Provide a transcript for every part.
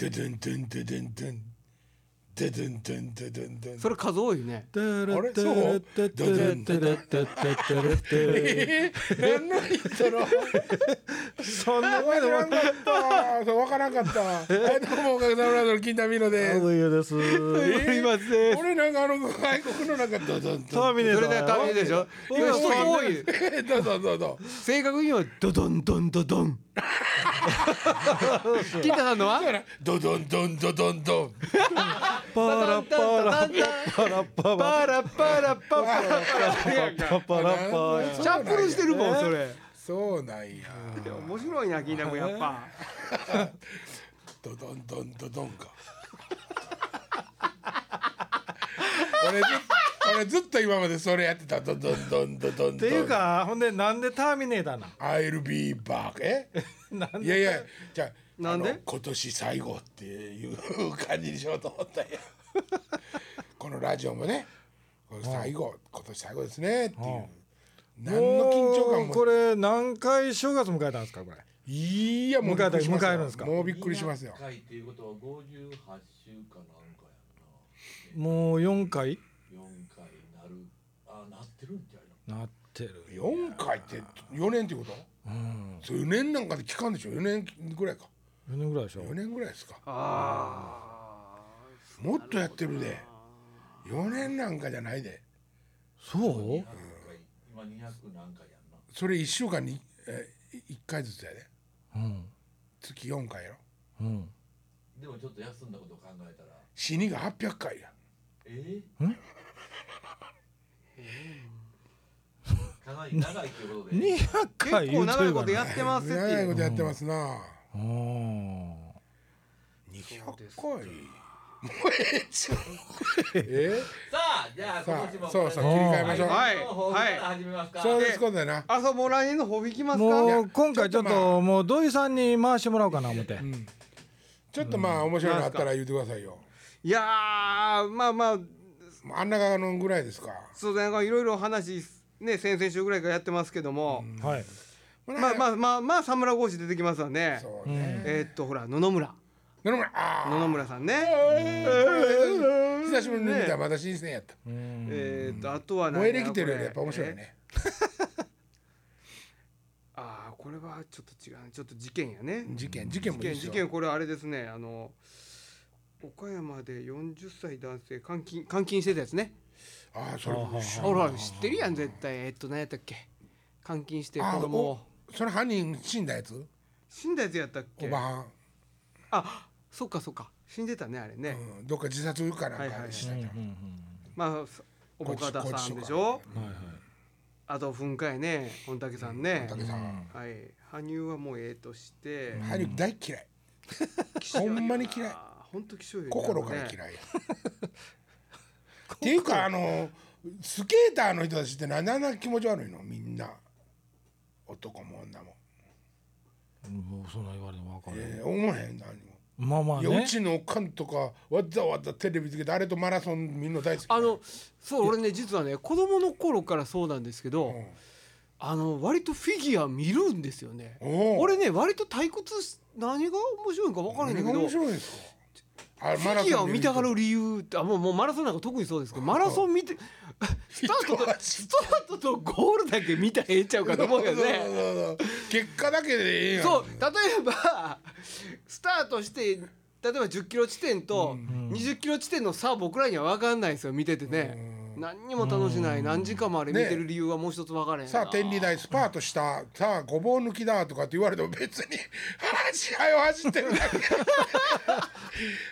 ドゥドゥンドゥンドゥドゥンドゥンドゥドゥンドゥンドゥドゥンドゥンそれ数多いねあれそうえー、何のイントロそんな分からんかったそう分からんかったはいどうもおかげさまで金田美乃です上ですすいません俺なんかあの外国のなんかドドンターミネーターそれでターミネーでしょ今多いどうぞどうぞ正確にはドドンドンドドン金田さんのはドドンドンドドンドンパラパラパラパラパラパラパラパラパラパラパシャップルしてるもんそれそうなんや面白いな金田君やっぱドドンドンドドンか俺ずっ俺ずっと今までそれやってた。ドドンドンドドンドンっていうかほんでなんでターミネーターなん I'll be back え？なんいやいやじゃあなんで？あの今年最後っていう感じにしようと思ったんや。このラジオもね。これ最後今年最後ですねっていう。何の緊張感も。これ何回正月迎えたんですかこれ？いやもう迎えるんですか？もうびっくりしますよ。回っていうことは58週かなんかもう4回やんな4回なるあなってるんじゃなってる。4回って4年ってこと？うん。そう4年なんかで期間でしょ？4年ぐらいか。4年ぐらいでしょ。4年ぐらいですか。あもっとやってるで。4年なんかじゃないで。そう？200回今200何回やんなそれ1週間にえ1回ずつやで。うん。月4回やろ。うん。でもちょっと休んだことを考えたら。死にが800回や。えん？ー、かなり長いということで。200回結構長いことやっってますって長いことやってますな。うん200回。もうええちゃうえ？さあじゃあさあ今年もそうそう切り替えましょう。はいの方から始めますか、そうですことだな。あそうもう来年の抱負いきますか？もう今回ちょっちょっともう土井さんに回してもらおうかな思って。うん。ちょっとまあ面白いのあったら言ってくださいよ。いやーまあまああんながのぐらいですか。そうなんかいろいろ話ね先々週ぐらいからやってますけども、はい。まあまあまあまあ三村豪志出てきますわね。そうね。えーっとほら野々村。野々村あ野々村さんね。あ久しぶりに見た。らまだ新鮮やった。うん。えーっとあとは何燃えれきてるよりやっぱ面白いえね。ああこれはちょっと違う。ねちょっと事件やね。事件事件事件事件これあれですね。あの岡山で40歳男性監禁監禁してたやつね。ああそれほら知ってるやん絶対。えーっと何やったっけ？監禁して子供を。それ犯人死んだやつ？死んだやつやったっけ？おばはん。あそっかそっか。死んでたねあれね、うんどっか自殺かなんはいはいはい。まあおぼかたさんでしょ？はいはい。あと噴火やね御嶽さんね、竹さんはい。羽生はもうええとして、ハリウ大嫌い。ほんまに嫌いあーほんと気象よ心から嫌い。ね っていうかあのスケーターの人たちって何であんな気持ち悪いの？みんな。男も女も、もうそんな言われても分かるえー、思わへん何も。まあまあいやうねちのおかんとかわざわざテレビつけてあれとマラソンみんな大好き。あのそう俺ね実はね子供の頃からそうなんですけど、うん。あの割とフィギュア見るんですよね。俺ね割と退屈し何が面白いか分からへんねんけど何が面白いんですか？あフィギュアを見たがるる理由ってあもうもうマラソンなんか特にそうですけどマラソン見てスタートとスタートとゴールだけ見たらええんちゃうかと思うけどね結果だけでええや。んそう例えばスタートして例えば10キロ地点と20キロ地点の差は僕らには分かんないですよ見ててね何にも楽しない何時間もあれ見てる理由はもう一つ分からへんな。さあ天理大スパートした。さあごぼう抜きだとかって言われても別に試合を走ってるだけ。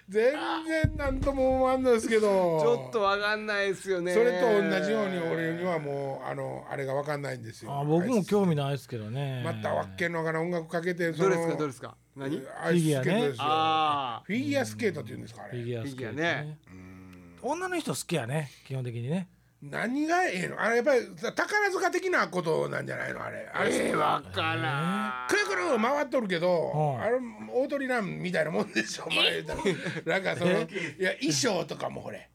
全然何とも思わんのですけど。ちょっと分かんないですよね。それと同じように俺にはもうあのあれが分かんないんですよ。あ僕も興味ないですけどね。またわっけんのかな音楽かけてそのどれですか？どれですか？何？アイススケートですよ。あフィギュアスケートって言うんですかあフィれギュアスケートフィギュアね女の人好きやね基本的にね。何がええの？あれやっぱり宝塚的なことなんじゃないの？あれ。あれ。えー、分からん。くるくる回っとるけど、はい。あれ大鳥なんみたいなもんでしょ前。言ったらなんかそのいや衣装とかもほれ。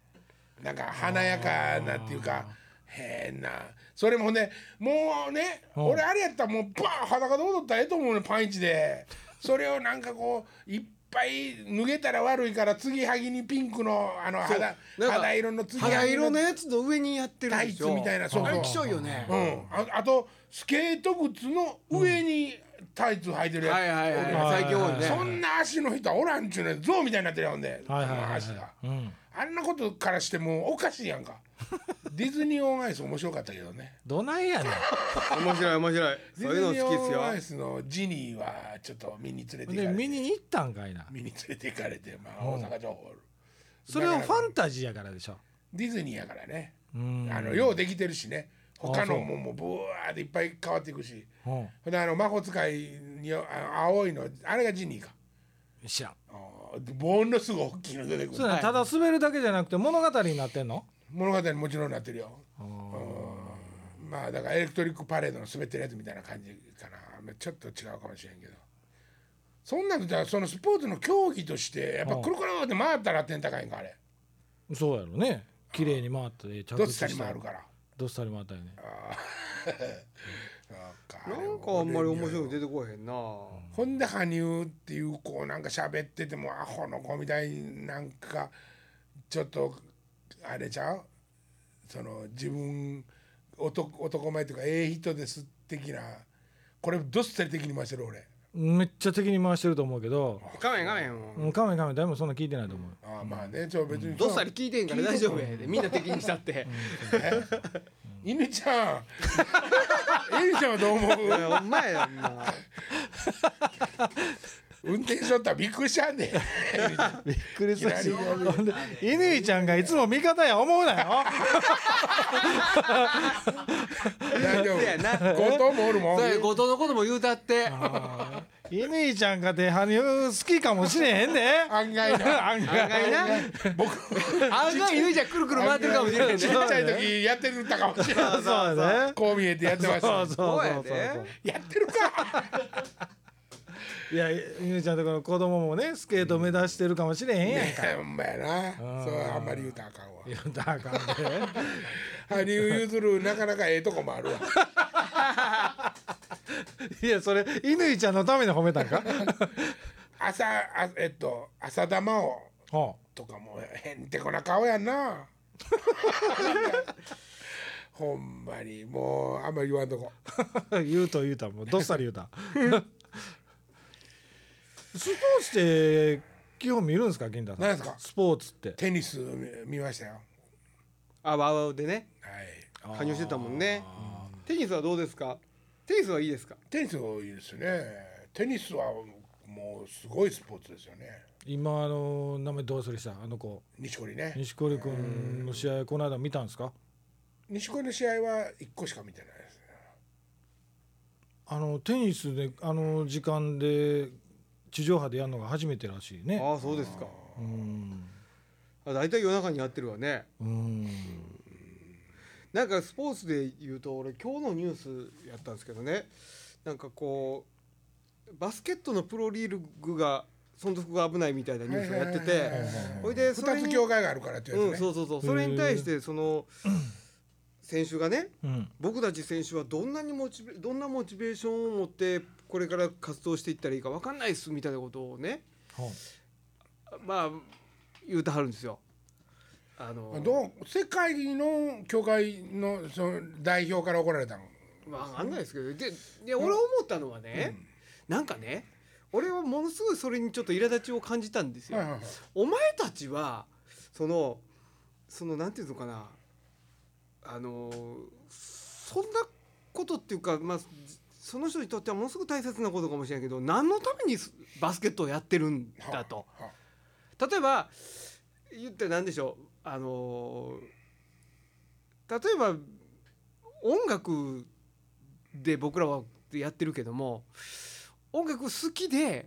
なんか華やかなっていうか変な。それもねもうねうん。俺あれやったらもうバーン裸で踊ったらええと思うねパンイチで。それをなんかこう一ぱい脱げたら悪いから継ぎはぎにピンクのあの肌肌色の継ぎは肌ぎ色のやつの上にやってるタイツみたいなそう。そうあれきしょいよね、うん、ああとスケート靴の上にタイツ履いてるやつ、はいはいはいはい。最近多いね。そんな足の人はおらんちゅうね象みたいになってるやんで、はいはいはいはい。足が。うん。あんなことからしてもうおかしいやんか。ディズニーオンアイス面白かったけどね。どないやねん。面白い面白い。デそういうのィズニー好きっオンアイすスのジニーはちょっと見に連れて行でかれて。見に行ったんかいな。見に連れて行かれて、まあ、大阪城ホールそれはファンタジーやからでしょ。ディズニーやからね、うん。あのようできてるしね他のもんもブワーっていっぱい変わっていくし。うん。ほんであの魔法使いにあの青いのあれがジニーか。知らん。あーものすごい大きいの出てくる。そうやなただ滑るだけじゃなくて物語になってんの？物語にもちろんなってるよ。うん。まあだからエレクトリックパレードの滑ってるやつみたいな感じかな。ちょっと違うかもしれんけど。そんなのじゃそのスポーツの競技としてやっぱくるくるって回ったら点高いんかあれ。そうやろね。綺麗に回って着どっちかにした回るからどっさり回ったよね。なんかあんまり面白いの出てこへんな。ほんで羽生っていう子なんか喋っててもアホの子みたいになんかちょっとあれちゃう？その自分男男前っていうかええ人です的な。これどっさり的に回してる俺めっちゃ敵に回してると思うけど。画面画面。もうんカメカメ誰もそんな聞いてないと思う。ああまあねちょ別にどっさり聞いてんから大丈夫やで。みんな敵にしたって。犬ちゃん。犬ちゃんはどう思う？ほんまやんな運転しとったらびっくりしちゃうん。で びっくりするし。乾ちゃんがいつも味方や思うなよ大丈夫後藤もおるもん後藤のことも言うたって乾ちゃんかて羽生好きかもしれへんで案外な案案外な僕案外犬じゃくるくる回ってるかもしれへんねちっちゃい時やってるたかもしれないそうやねこう見えてやってましたそうそうそうそうやってるかいや乾ちゃんとこの子供もねスケート目指してるかもしれへんやんか。ほんまやな。そうあんまり言うたらあかんわ。いやだからあかんで。羽生結弦なかなかええとこもあるわ。いやそれ乾ちゃんのために褒めたんか？朝あえっと浅田真央ほとかもへんてこな顔やんな。ほんまにもうあんまり言わんとこ。う言うと言うたもうどっさり言うた？スポーツって基本見るんですか金田さん。何ですか。スポーツって。テニス見見ましたよ。あワウワウでね。はい。加入してたもんね。テニスはどうですか？テニスはいいですか？テニスいいですね。テニスはもうすごいスポーツですよね。今あの名前どうするしたあの子。錦織ね。錦織君の試合この間見たんですか？錦織の試合は1個しか見てないですね。あのテニスであの時間で地上波でやるのが初めてらしいね。ああそうですか。うん。あ大体夜中にやってるわね。うん。なんかスポーツで言うと俺今日のニュースやったんですけどね。なんかこうバスケットのプロリーグが存続が危ないみたいなニュースをやっててはいはいはいはいほいでそれ2つに協会があるからってやつね、うんそうそうそう。それに対してその選手がねうん。僕たち選手はどんなにモチベどんなモチベーションを持ってこれから活動していったらいいか分かんないっすみたいなことをねほまあ言うてはるんですよ。あのどう世界の協会のその代表から怒られたの？まあ分かんないですけど。でで俺思ったのはね、なんかね俺はものすごいそれにちょっと苛立ちを感じたんですよ。はいはいはい。お前たちはそのそのなんていうのかな。あのそんなことっていうかまあその人にとってはものすごく大切なことかもしれないけど何のためにバスケットをやってるんだと。は例えば言って何でしょう。あの例えば音楽で僕らはやってるけども音楽好きで、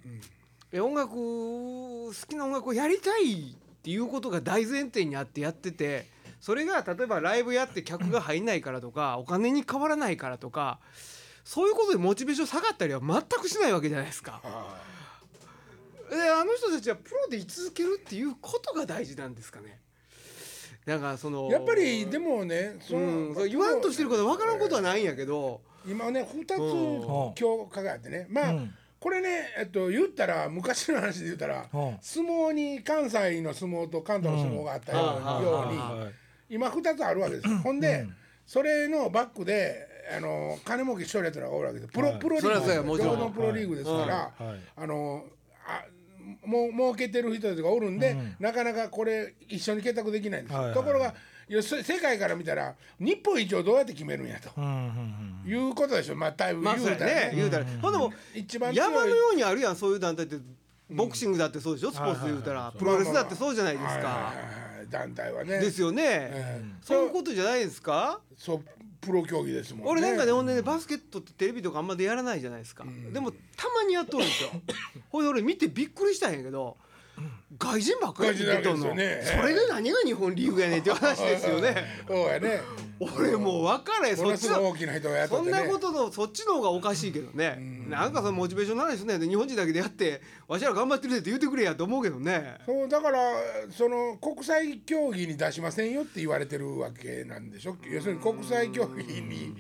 え音楽好きな音楽をやりたいっていうことが大前提にあってやっててそれが例えばライブやって客が入んないからとかお金に変わらないからとかそういうことでモチベーション下がったりは全くしないわけじゃないですか。はであの人たちはプロで居続けるっていうことが大事なんですかね。なんかそのやっぱりでもねそうん、言わんとしてることは分からんことはないんやけど、今ね2うん。つ教科があってね。まあ、うん。これねえっと言ったら昔の話で言ったらうん。相撲に関西の相撲と関東の相撲があったようにようにはい今2つあるわけです。よ ほんでそれのバックであの金儲けしとるやつらがおるわけですプロはい。プロリーグもちろん。両方のプロリーグですから。はい。あのあもう儲けてる人たちがおるんで、うん。なかなかこれ一緒に結託できないんですところが世界から見たら日本一をどうやって決めるんやと、いうことでしょ。まあだいぶ言うたらね。言うたら。ほんでも一番山のようにあるやん。そういう団体って。ボクシングだってそうでしょ。スポーツで言うたら。プロレスだってそうじゃないですか。団体はね。ですよね。ええそういうことじゃないですか？そうプロ競技ですもんね。俺なんかねほんでねバスケットってテレビとかあんまでやらないじゃないですか。でもたまにやっとるんですよ。ほいで俺見てびっくりしたんやけど外人ばっかり出とんの、ね。それで何が日本リーグやねんっていう話ですよね。そうやね俺もう分からへん。そっちの大きな人がやっとそんなことのそっちの方がおかしいけどね、なんかそのモチベーションの話ねで日本人だけでやってわしら頑張ってるでって言ってくれやと思うけどね。そうだからその国際競技に出しませんよって言われてるわけなんでしょ？要するに国際競技に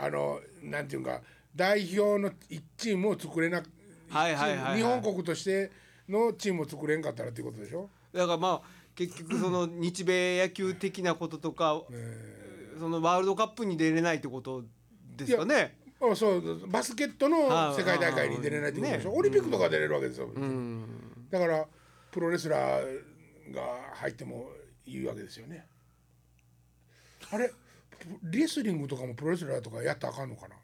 あのなんていうか代表の一チームを作れなはいはいはいはい。日本国としてのチームを作れんかったらっていうことでしょ？だからまあ結局その日米野球的なこととか、そのワールドカップに出れないってことですかね。あそうバスケットの世界大会に出れないってことでしょ、ねオリンピックとか出れるわけですよ、うん。だからプロレスラーが入ってもいいわけですよね。あれレスリングとかもプロレスラーとかやったらあかんのかな？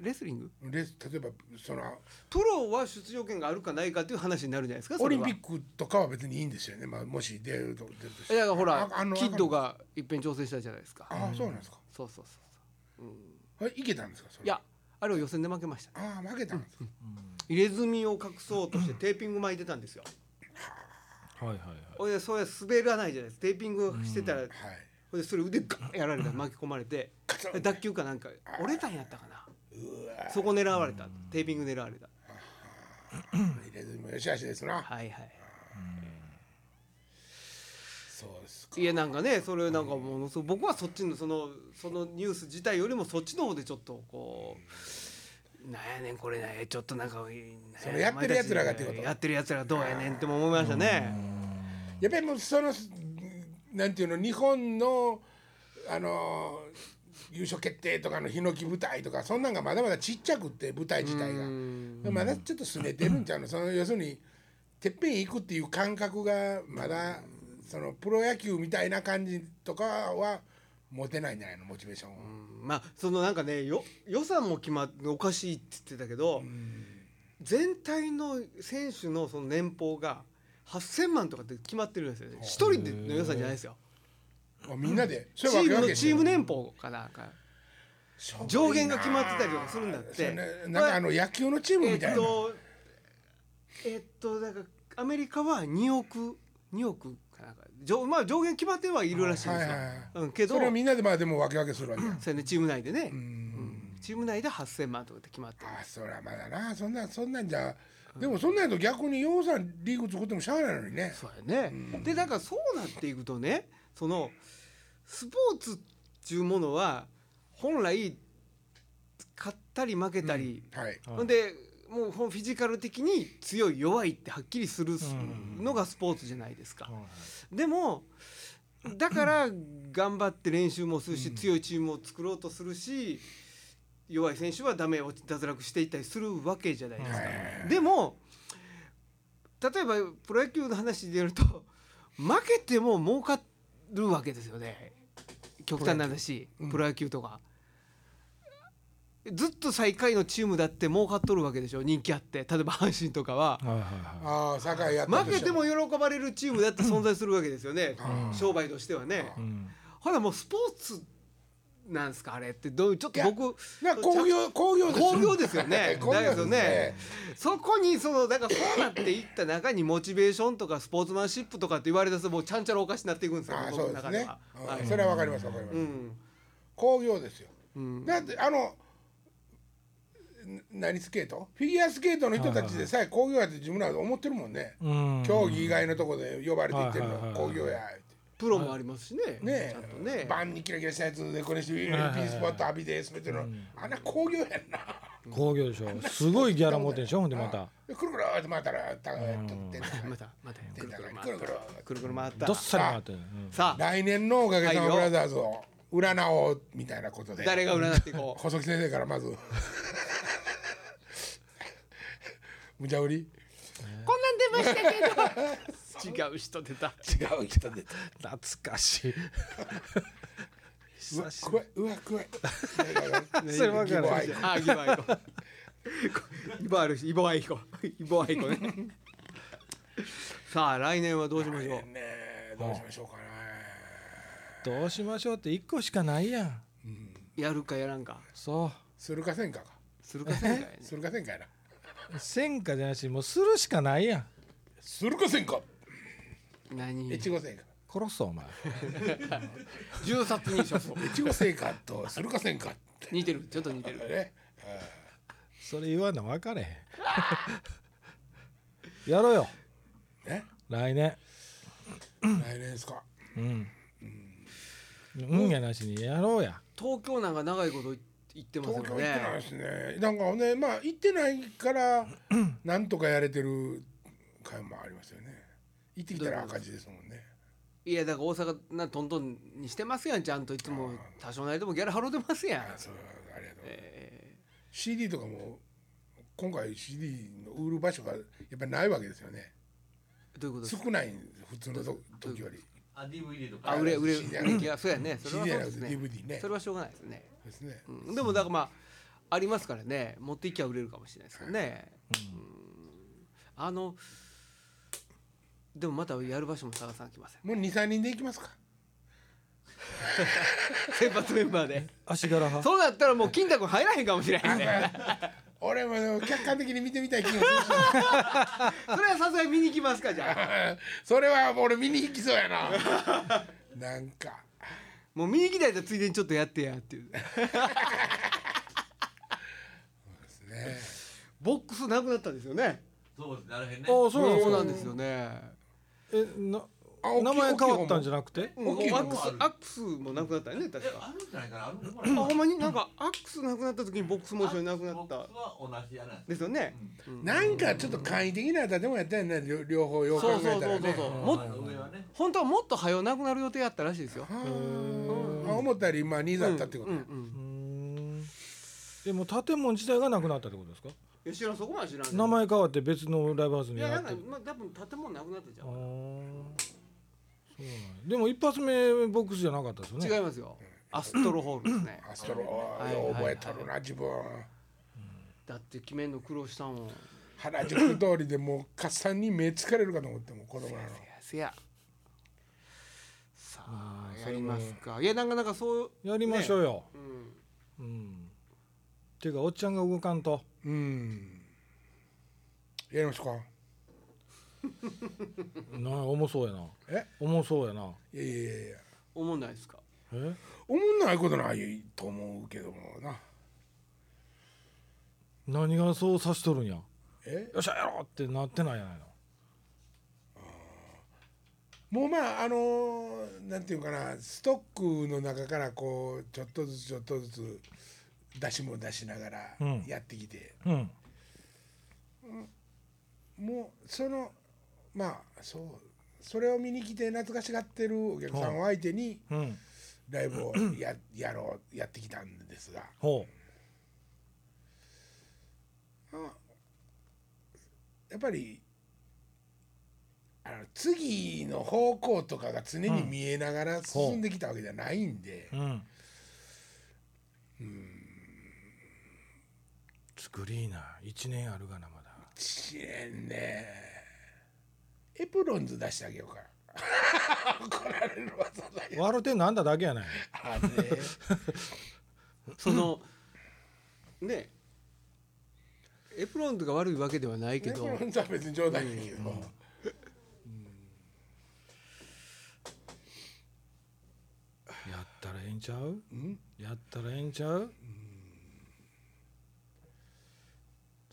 レスリング？レス例えばそのプロは出場権があるかないかっていう話になるじゃないですかオリンピックとかは別にいいんですよね、まあ、もし出ると出るとして。えだからほらああのキッドがいっぺん挑戦したじゃないですか。ああそうなんですか。そうそうそうはいいけたんですかそれ？いやあれを予選で負けましたああ負けたんですか、入れ墨を隠そうとしてテーピング巻いてたんですよ。はいはいはい。ほいでそれ滑らないじゃないですか。テーピングしてたらはいでそれ腕ガンやられた巻き込まれて脱臼かなんか折れたんやったかな。そこ狙われたテーピング狙われた。入れずにもよしあしですな。はいはい。そうですか。いやなんかねそれなんかものすごく僕はそっちのそのそのニュース自体よりもそっちの方でちょっとこうなんやねんこれねちょっとなんかそのやってる奴らがってことやってるやつらがどうやねんっても思いましたね。やっぱりもうそのなんていうの日本のあの優勝決定とかのヒノキ舞台とかそんなんがまだまだちっちゃくって舞台自体が。うん。まだちょっと拗ねてるんちゃうの？その要するにてっぺん行くっていう感覚がまだそのプロ野球みたいな感じとかは持てないんじゃないの？モチベーションを。まあそのなんかねよ予算も決まっておかしいって言ってたけど全体の選手のその年俸が8,000万とかって決まってるんですよ。ね一人での予算じゃないですよ。あみんなで？チそれームのチームね年俸かなんか。上限が決まってたりとかするんだって。なんかあの野球のチームえみたいな。っとえっとだからアメリカは2億2億かなんか。上まあ上限決まってはいるらしいんですよ、はいはいはい。うん、けど。それをみんなでまあでも分け分けするわけや。ねチーム内でね、うん。うん。チーム内で8,000万とかって決まってる。あそりゃまだな。そんなそんなんじゃでもそんなんやと逆に洋さんリーグ作ってもしゃあないのにね。そうやね、でだからそうなっていくとねそのスポーツっていうものは本来勝ったり負けたり、はい。ほんでもうフィジカル的に強い弱いってはっきりするのがスポーツじゃないですか。でもだから頑張って練習もするし、強いチームを作ろうとするし弱い選手はダメを脱落していったりするわけじゃないですか。でも例えばプロ野球の話で言うと 負けても儲かるわけですよね。極端な話プロ野球とか。ずっと最下位のチームだって儲かっとるわけでしょ人気あって。例えば阪神とかは。はいはいはい。負けても喜ばれるチームだって存在するわけですよね。商売としてはね。うん。ほらもうスポーツなんですかあれってどうちょっと僕な工業工業です工業ですよね。工業 だけどですねそこにそのだからそうなっていった中にモチベーションとかスポーツマンシップとかって言われたらもうちゃんちゃらおかしになっていくんですよあそうですね。それはわかりますわかります。うん。工業ですよ。うん。だってあのな何スケート？フィギュアスケートの人たちでさえ工業やって自分らで思ってるもんね。うん。競技以外のとこで呼ばれていってるの。工業やプロもありますしね。ね。ちゃんとね。バンにキラキラしたやつでこれしてはいはいはい。P スポット浴びて滑ってるのあんな工業やんな。工業でしょ。すごいギャラ持ってんでしょほんでまた。でくるくるって回ったらたってんだまたまたくるくるくるくる。たくるくる回った。どっさり回ってる、うんさあ。来年のおかげさまブラザーズを占おうみたいなことで。誰が占っていこう？細木先生からまず。無茶ぶり？こんなん出ましたけど違う人出た。違う人で懐かしい。うわ怖いうわ怖いそれ分かる。あギボアイコ。イボあるしイボアイコ。イボアイコね。さあ来年はどうしましょう？ねえどうしましょうかね。どうしましょうって一個しかないやん。やるかやらんか。そするかせんかか。するかせんかやねするかせんかやな。うせんかじゃなしもうするしかないやん。するかせんか何？越後製菓。殺すぞお前。銃殺に処す越後製菓とするかせんかっ似てる。ちょっと似てる。てねそれ言わんの分かれへん。やろうよ。ね来年。来年ですか。うん。うん。やなしにやろうや。東京なんか長いこと言ってますよ東京行ってないねですね。なんかねまあ行ってないから なんとかやれてる回もありますよね行ってきたら赤字ですもんね。いやだから大阪なトントンにしてますやんちゃんといつも。多少なりともギャラ払うてますやん。あそうありがとう、え CD とかも今回 CD の売る場所がやっぱりないわけですよね。ーどういうことですか？少ないんです普通のと時より。あ DVD とか。あ売れ売れ気がそうやね。それはそうですね。DVD ね。それはしょうがないですね。ですね。うん、でもだからまあありますからね。持っていきゃ売れるかもしれないですからね、うん。あのでもまたやる場所も探さなきません。もう23人で行きますか。先発メンバーで。足柄派。そうだったらもう金太君入らへんかもしれへんね。俺も客観的に見てみたい気もするし それはさすがに見に行きますかじゃあ。それは俺見に行きそうやな。なんか。もう見に行きたいとついでにちょっとやってやっていう。ですね。ボックスなくなったんですよね。そうですなるへんね。ああそうなんですかそうなん。ですよねえな名前変わったんじゃなくて？うんアックスアックスもなくなったよね確えかあるんじゃないかなあるんあほんまに？なんかアックスなくなった時にボックスモーションなくなった。ボックスは同じやな。ですよね、なんかちょっと簡易的な建物やったよね両両方よう考そうそうえたらねそうそうそう。あもの上はね本当はもっと早なくなる予定やったらしいですよ。あ。思ったよりまあニーズあったってことねうんうんうーんでも建物自体がなくなったってことですか？いや知らんそこまで知らん。名前変わって別のライブハウスいやなんかまあ多分建物なくなってちゃあーう。そうなんやでも一発目ボックスじゃなかったですよね？違いますよ。アストロホールですね。アストロはいよう覚えとるな自分だって決めんの苦労したもん。い原宿通りでもうカッサンに目疲れるかと思っても子供なのやせや。さあやりますか。いやなんかなんかそう。やりましょうよ、うん。うんっていうかおっちゃんが動かんと。うん。やりますか？な重そうやな。え？重そうやな。いやいやいやいや。思んないですか？え？思んないことないと思うけどもな。何がそうさしとるんや？え？よっしゃやろうってなってないやないの。もうまああのーなんていうかなストックの中からこうちょっとずつちょっとずつ出しも出しながらうん。やってきて、うん。もうそのまあそうそれを見に来て懐かしがってるお客さんを相手にうん。ライブをややろうやってきたんですが。やっぱりあの次の方向とかが常に見えながら進んできたわけじゃないんで、ううん作りいな1年あるがなまだ。1年ね。エプロンズ出してあげようか。怒られるわそんなや笑うてんなんだだけやない。あね。そのね。エプロンとか悪いわけではないけエプど。ロンズは別に冗談やけど、やったらええんちゃう？うん？やったらええんちゃう？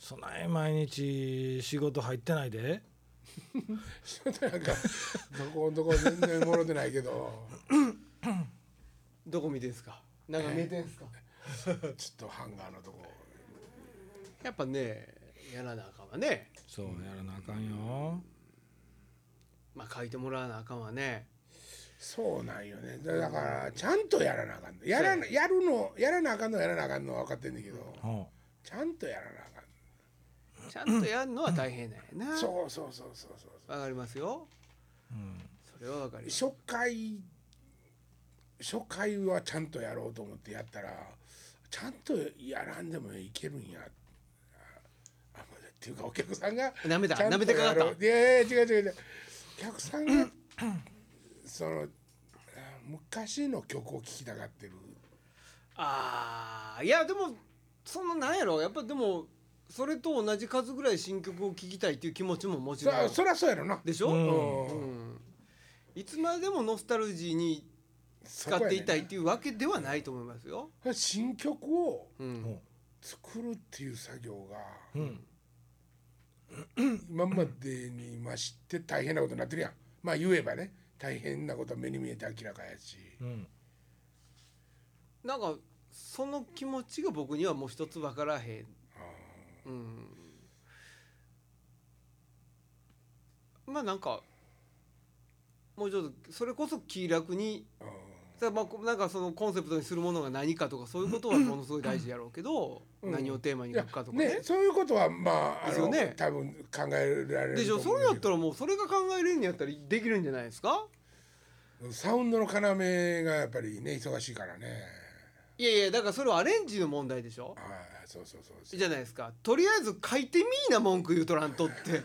そない毎日仕事入ってないで。仕 事なんかどこのとこ全然もろてないけど。どこ見てんすか？なんか見えてんすか？ちょっとハンガーのとこ。やっぱねやらなあかんわね。そうやらなあかんよ。まあ書いてもらわなあかんわね。そうなんよね。だだからちゃんとやらなあかん。のやらなやるのやらなあかんのやらなあかんのは分かってんだけど。はちゃんとやらなあかんちゃんとやるのは大変だよなそうそうそうそうそうわかりますよ。あうんそれはわかります。初回初回はちゃんとやろうと思ってやったらちゃんとやらんでもいけるんや。ああっていうかお客さんがなめたなめてかかった。いやいや違う違う違う。お客さんがそのあ昔の曲を聴きたがってる。ああいやでもそのなんやろ。やっぱでもそれと同じ数ぐらい新曲を聴きたいっていう気持ちももちろんそそりゃそうやろな。でしょ、うん。うん。いつまでもノスタルジーに使っていたいっていうわけではないと思いますよ。新曲をうん。作るっていう作業がうん。今までにまして大変なことになってるやん。まあ言えばね大変なことは目に見えて明らかやし。うん。なんかその気持ちが僕にはもう一つ分からへん。うん、まあなんかもうちょっとそれこそ気楽にうん。さまあこなんかそのコンセプトにするものが何かとかそういうことはものすごい大事やろうけど、うん。何をテーマに書くかとかね。ねそういうことはまあですよね。多分考えられるでしょそれやったらもうそれが考えれるんやったらできるんじゃないですか？サウンドの要がやっぱりね忙しいからねいやいやだからそれはアレンジの問題でしょ？はいそうそうそうそう。じゃないですか。とりあえず書いてみーな文句言うとらんとって。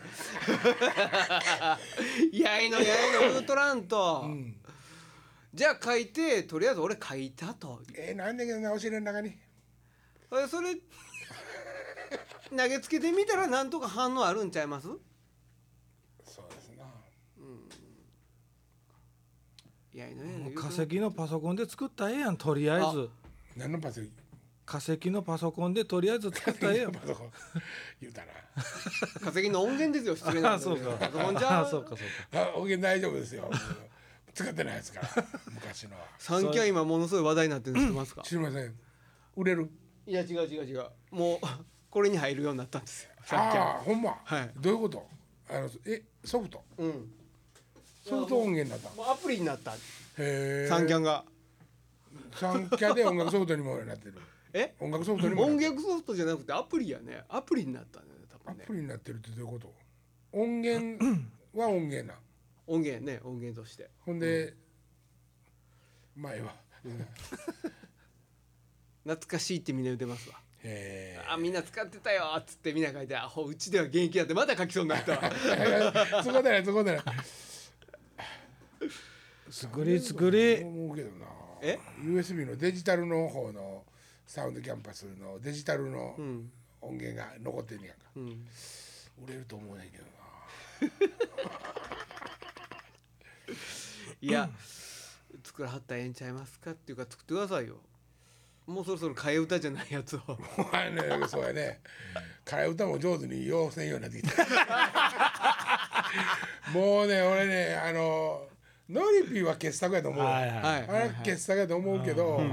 やいのやいの言うとらんと、うん。じゃあ書いてとりあえず俺書いたと。えー、なんだけどなお尻の中に？それそれ投げつけてみたらなんとか反応あるんちゃいます？そうですな。やいのやいの言うと化石のパソコンで作ったらええやんとりあえず何のパス化石のパソコンでとりあえず作ったらええやん。パソコン言うたな。化石の音源ですよ失礼な あそうか。パソコンじゃあ。そうかそうか。あ音源大丈夫ですよ。使ってないですから昔のは。三キャン今ものすごい話題になってるの知ってますか？知りません。売れる？いや違う違う違う。もうこれに入るようになったんですよ。三キャンああほんま、はい。どういうこと？あのえソフト？うん。ソフト音源になったもうアプリになった。へえ三キャンが三キャで音楽ソフトにもなってる。え？音楽ソフトにも音楽ソフトじゃなくてアプリやね。アプリになったんだよね多ア分ね。プリになってるってどういうこと？音源 は音源な。音源ね音源として。ほんで、前は。懐かしいってみんな言ってますわ。へあみんな使ってたよっつってみんな書いてあほうちでは現役だってまた書きそうになったわ。え そこだねそこだね 作り作り。思うけどなえ？USB のデジタルの方のサウンドキャンパスのデジタルのうん音源が残ってんねやんか。うん。売れると思うねんけどな。いや作らはったらええんちゃいますかっていうか作ってくださいよ。もうそろそろ替え歌じゃないやつを。お前ねそうやね。替え歌も上手にようせんようになってきた。もうね俺ねあのノリピーは傑作やと思う、はいはいはいあれ傑作やと思うけど、うん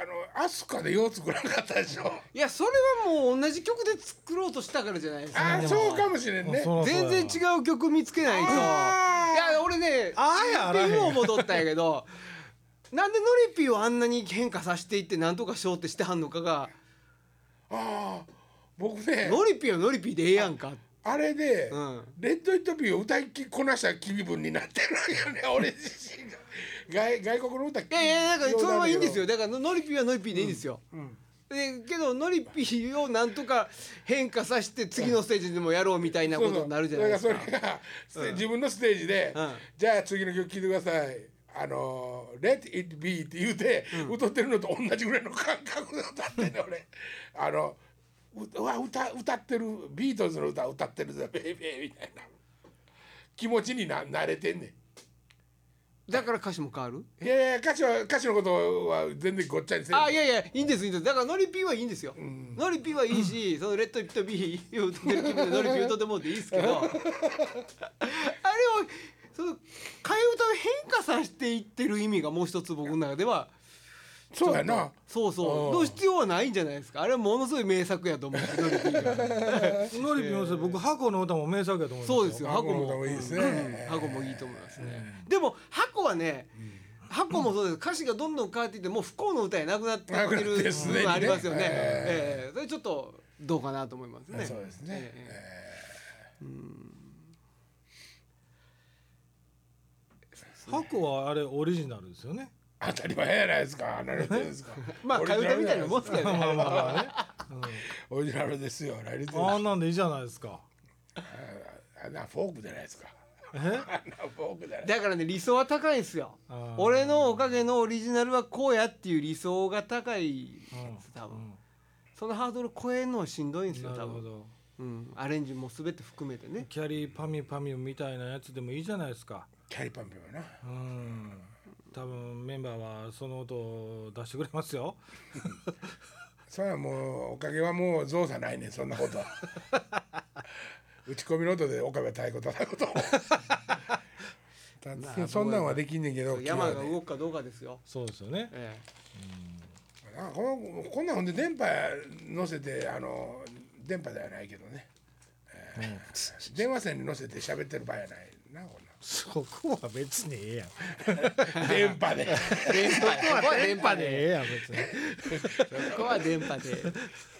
あのアスカでよう作らなかったでしょ。いやそれはもう同じ曲で作ろうとしたからじゃないですか。ああそうかもしれんね。全然違う曲見つけないと。いや俺ねああらへんっていうのを戻ったんやけどなんでノリピーをあんなに変化させていってなんとかしようってしてはんのかが。ああ僕ね。ノリピーはノリピーでええやんかあれで、うん。 Let It Be を歌いこなした気分になってるよね 俺自身が。外外国の歌いやいやだからそれはいいんですよ。よだからノリピーはノリピーでいいんですよ、でけどノリピーをなんとか変化させて次のステージでもやろうみたいなことになるじゃないですか。だからそれが、自分のステージで、うん。じゃあ次の曲聴いてください。あの「Let It Be」って言うて、歌ってるのと同じぐらいの感覚で歌ってんね俺。あの歌歌ってるビートルズの歌歌ってるぜ ベイベーみたいな。気持ちにな慣れてんねん。だから歌詞も変わる？いやいや歌詞は歌詞のことは全然ごっちゃにせん。あいやいやいいんですいいんです。だからノリピーはいいんですよ、ノリピーはいいし、その Let It Be 歌ってる気分でノリピー歌ってもらっていいですけど。あれをその替え歌を変化させていってる意味がもう一つ僕の中ではそうやな。そうそう。うん。の必要はないんじゃないですか。あれはものすごい名作やと思う。ノリピーがノリピーの僕箱の歌も名作やと思いますそうですよ。箱も。いいですね。うん。箱もいいと思いますね。でも箱はね箱もそうです。歌詞がどんどん変わっていってもう不幸の歌やなくなってなくる部分ありますよね。えええ。それちょっとどうかなと思いますね。そうですね。ええ。箱はあれオリジナルですよね当たり前やないですか慣れてるんですか。まあ替え歌みたいなもんですけどね まあまあまあね。オリジナルですよ慣れてるあんなんでいいじゃないですか。あんなフォークじゃないですか。だからね理想は高いんですよ。俺のおかげのオリジナルはこうやっていう理想が高い多分。そのハードル超えるのはしんどいんですよな多分るほど。うん。アレンジも全て含めてね。キャリーパミュパミュみたいなやつでもいいじゃないですか。キャリパンピはな。うん多分メンバーはその音を出してくれますよ。それはもうおかげはもう造作ないねんそんなことは。打ち込みの音で岡部太鼓叩くと だそんなんはできんねんけど山が動くかどうかですよ。そうですよね。えねあこのこんなんほんで電波乗せてあの電波ではないけどね、えー電話線に乗せて喋ってる場合やないなこんそこは別にええやん。電波で。え電波ここは電波でええやん別に。ここは電波で。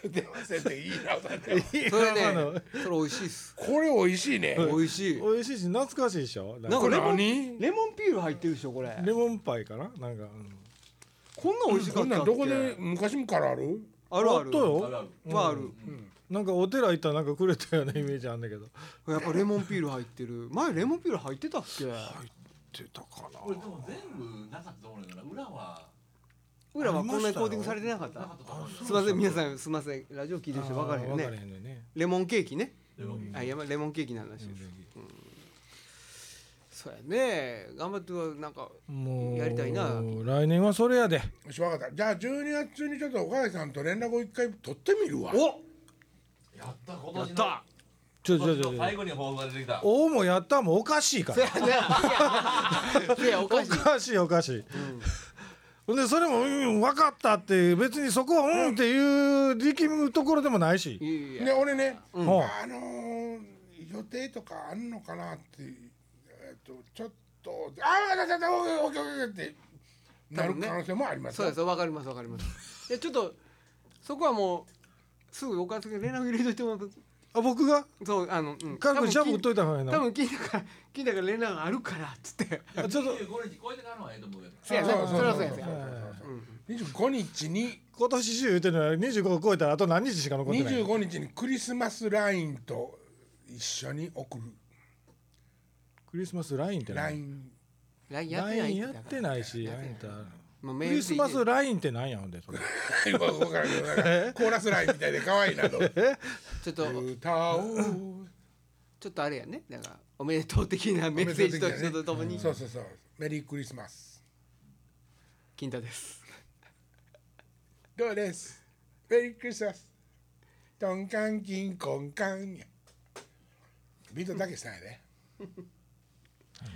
電話線っていいなそれそれねあの。それ美味しいっす。これ美味しいね。美味しい。美味しいし懐かしいでしょ？なんかなんかレモン何？レモンピール入ってるでしょこれ。レモンパイかな？なんか、うん。こんな美味しかこんなんったっけどこで昔からある？あるある。あるある。まああるなんかお寺行ったらなんかくれたようなイメージあんだけど。やっぱレモンピール入ってる。前レモンピール入ってたっけ？出たかな。これでも全部なかったと思うんだけどな。裏は。裏はこんなにコーティングされてなかった？すみません皆さんすみません。ラジオ聞いてる人分からへんよね。レモンケーキね。あやばいレモンケーキの話です。そうやね。頑張ってなんかもうやりたいな。来年はそれやで。よし分かった。じゃあ12月中にちょっと岡崎さんと連絡を一回取ってみるわ。おやった今年の。やった。ちょちょちょちょ。の最後に放送が出てきた。おもやったもおかしいか。せらいや いやおおかしい。かしいおかしい、ほん。でそれも、うん、分かったって別にそこはうんっていう力むところでもないし、いやいやで俺ね、うん。あのー予定とかあんのかなってえっとちょっとああだだだオッケーオッケーオッケーってなる可能性もありますそうですわかりますわかります。いや ちょっとそこはもうすぐお母さんに連絡入れといてもらうあ僕が？そうあの、うん、軽くジャブ打っ多といた方がいいの分聞いたから聞いたから連絡があるからっつって。あちょっと。25日超えてからのはええと思うよせやなそうそうそれはそうやそうせや25日に今年中言うてるのは25超えたらあと何日しか残ってない。25日にクリスマスラインと一緒に送る。クリスマスラインってラ何イン LINE やってない LINE やってないしやってないあんたもうメールでクリスマスラインって何やほんでそれ。分からんけどなんかコーラスラインみたいで可愛いなと。ちょっと。歌おうちょっとあれやね。なんかおめでとう的なメッセージと一緒とともにそうそうそう。メリークリスマス。金太です。どうです？メリークリスマス。トンカンキンコンカンや。ビートだけしたんやで。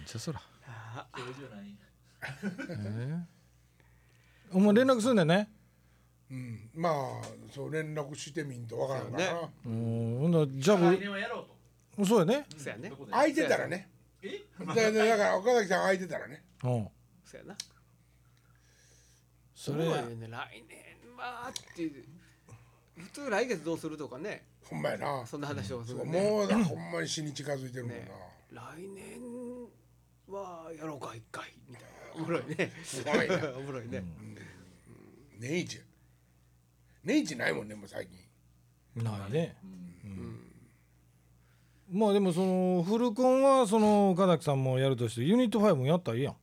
じゃそら。そうじゃお前連絡すんねんね。うん。まあそう連絡してみんとわからんからな、そううん。ほんならジャ来ブ年はやろうそうやね。そうやね。とどこで空いてたらね。えだだだから岡崎さん空いてたらね。うん。そうやな。それ。やそうやね。来年はって普通来月どうするとかね。ほんまやな。そんな話をすそうるねもうだほんまに死に近づいてるもんな、ね。来年はやろうか一回。みたいな。おもろいね。すごいなおもろいね 年一年一ないもんねもう最近。ないね、まあでもそのフルコンはその岡崎さんもやるとしてユニット5もやったらいいや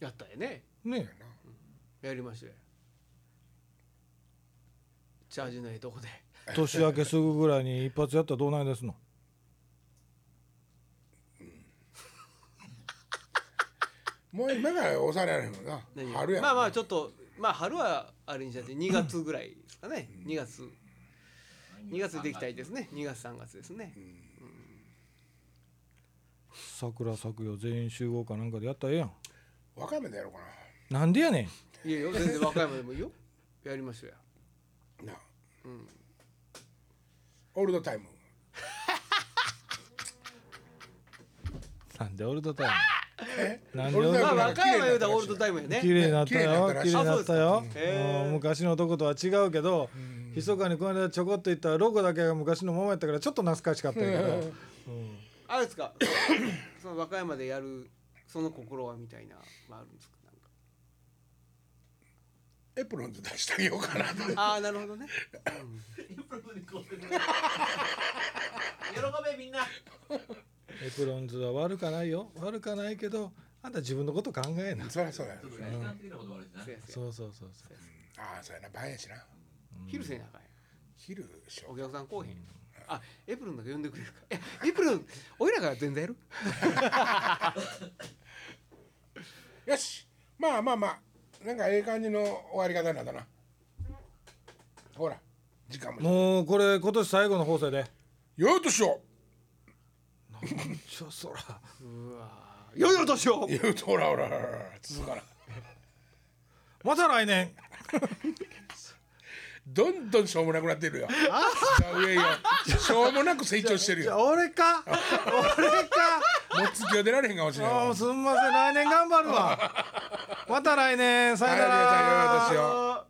やったよね。ん。ねやりましたよ。チャージのええとこで。年明けすぐぐらいに一発やったらどうなんですの？もう今から押されられへんもんな。何春やもんまあまあちょっとまあ春はあれにしちゃって2月ぐらいですかね2月。2月できたいですね。2月3月ですね。桜咲くよ全員集合かなんかでやったらええやん。和歌山でやろうかな。なんでやねん。いやよ全然和歌山でもいいよ。やりましょうや。なあ、オールドタイムなん。でオールドタイえム。なんでオールドタイム？まあ和歌山言うたらオールドタイムやね。綺麗になったよ。綺麗になったよ。うですか。へーもう昔の男とは違うけど密かにこの間ちょこっと言ったらロゴだけが昔のままやったからちょっと懐かしかったけど。あれですか？その和歌山でやるその心はみたいなはあるんですか？なんか。エプロンズ出してあげようかなああなるほどね。喜べみんなエプロンズは悪かないよ。悪かないけどあんた自分のこと考えな。そりゃそうや。そうやそうやそうそうそうそう。ああそうやな。晩やしな。昼せなあかんや昼お客さん来おへん。あエプロンだけ呼んでくれるか。いやエプロン俺らが全然やる。う よし。まあまあまあ。なんかええ感じの終わり方になったな。ほら時間も。もうこれ今年最後の放送やで。よいとしよちょそらうわよいよとしよう言うとほらほらほらほら続かなまた来年どん。どん。しょうもなくなってるよいやいやしょうもなく成長してるじゃあよ俺か俺かもう月は出られへん。かもしれないあーすん。ません。来年頑張るわまた来年さよなはいありがとうございまらすよ